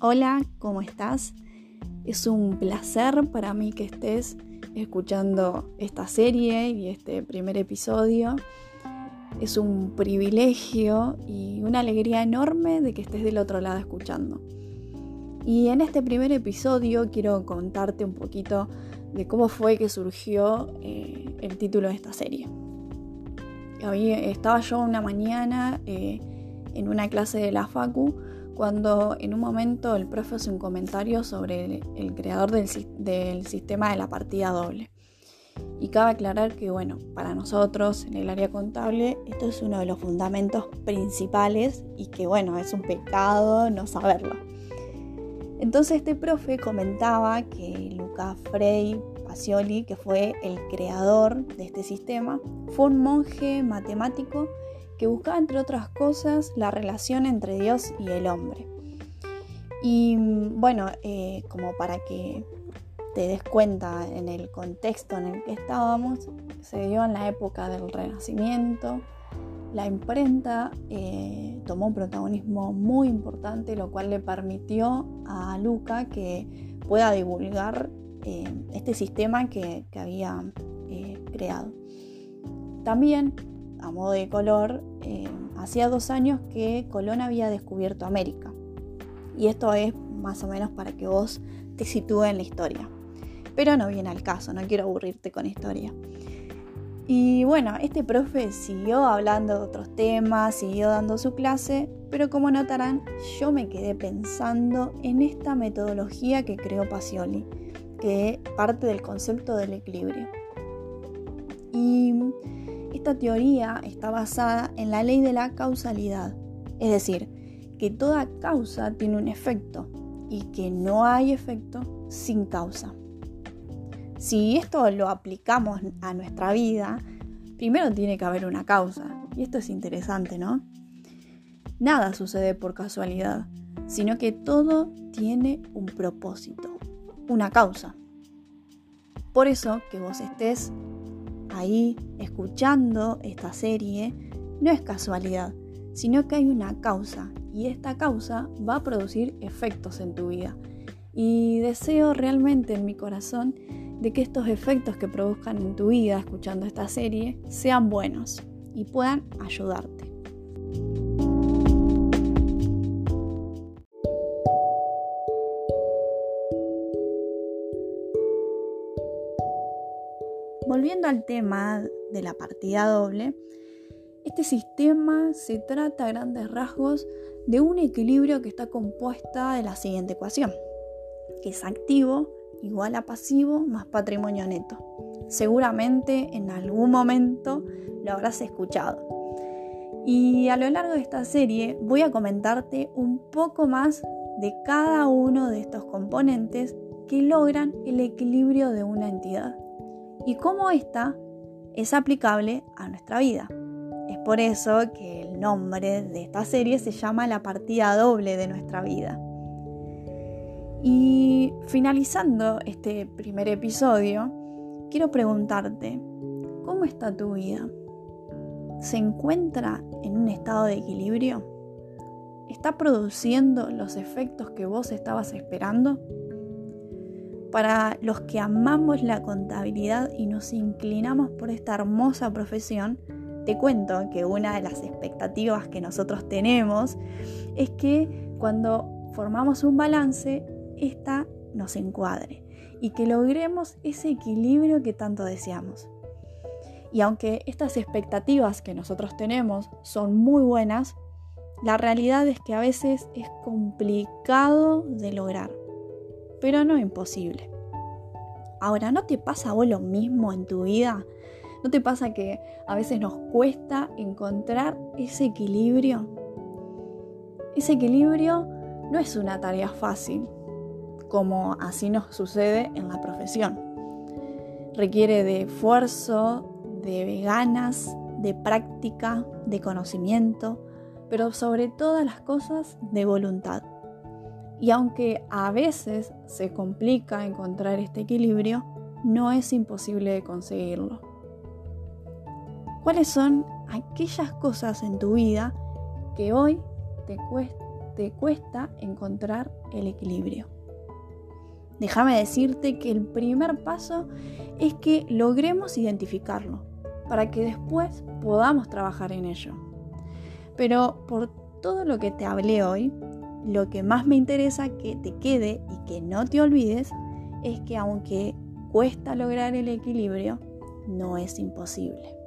Hola, ¿cómo estás? Es un placer para mí que estés escuchando esta serie y este primer episodio. Es un privilegio y una alegría enorme de que estés del otro lado escuchando. Y en este primer episodio quiero contarte un poquito de cómo fue que surgió eh, el título de esta serie. estaba yo una mañana eh, en una clase de la Facu cuando en un momento el profe hace un comentario sobre el, creador del, del, sistema de la partida doble. Y cabe aclarar que, bueno, para nosotros en el área contable esto es uno de los fundamentos principales y que, bueno, es un pecado no saberlo. Entonces este profe comentaba que Luca Frey Pacioli, que fue el creador de este sistema, fue un monje matemático que buscaba, entre otras cosas, la relación entre Dios y el hombre. Y bueno, eh, como para que te des cuenta en el contexto en el que estábamos, se dio en la época del Renacimiento. La imprenta eh, tomó un protagonismo muy importante, lo cual le permitió a Luca que pueda divulgar eh, este sistema que, que había creado. También a modo de color, eh, hacía dos años que Colón había descubierto América. Y esto es más o menos para que vos te sitúes en la historia. Pero no viene al caso, no quiero aburrirte con historia. Y bueno, este profe siguió hablando de otros temas, siguió dando su clase, pero como notarán, yo me quedé pensando en esta metodología que creó Pacioli, que parte del concepto del equilibrio. Y esta teoría está basada en la ley de la causalidad, es decir, que toda causa tiene un efecto y que no hay efecto sin causa. Si esto lo aplicamos a nuestra vida, primero tiene que haber una causa. Y esto es interesante, ¿no? Nada sucede por casualidad, sino que todo tiene un propósito, una causa. Por eso que vos estés ahí escuchando esta serie no es casualidad, sino que hay una causa y esta causa va a producir efectos en tu vida. Y deseo realmente en mi corazón de que estos efectos que produzcan en tu vida escuchando esta serie sean buenos y puedan ayudarte. Volviendo al tema de la partida doble, este sistema se trata a grandes rasgos de un equilibrio que está compuesta de la siguiente ecuación, que es activo igual a pasivo más patrimonio neto. Seguramente en algún momento lo habrás escuchado. Y a lo largo de esta serie voy a comentarte un poco más de cada uno de estos componentes que logran el equilibrio de una entidad y cómo esta es aplicable a nuestra vida. Es por eso que el nombre de esta serie se llama La partida doble de nuestra vida. Y finalizando este primer episodio, quiero preguntarte, ¿cómo está tu vida? ¿Se encuentra en un estado de equilibrio? ¿Está produciendo los efectos que vos estabas esperando? Para los que amamos la contabilidad y nos inclinamos por esta hermosa profesión, te cuento que una de las expectativas que nosotros tenemos es que cuando formamos un balance, esta nos encuadre y que logremos ese equilibrio que tanto deseamos. Y aunque estas expectativas que nosotros tenemos son muy buenas, la realidad es que a veces es complicado de lograr pero no imposible. Ahora, ¿no te pasa a vos lo mismo en tu vida? ¿No te pasa que a veces nos cuesta encontrar ese equilibrio? Ese equilibrio no es una tarea fácil, como así nos sucede en la profesión. Requiere de esfuerzo, de ganas, de práctica, de conocimiento, pero sobre todas las cosas de voluntad. Y aunque a veces se complica encontrar este equilibrio, no es imposible de conseguirlo. ¿Cuáles son aquellas cosas en tu vida que hoy te, te cuesta encontrar el equilibrio. Déjame decirte que el primer paso es que logremos identificarlo para que después podamos trabajar en ello. Pero por todo lo que te hablé hoy, lo que más me interesa que te quede y que no te olvides es que aunque cuesta lograr el equilibrio, no es imposible.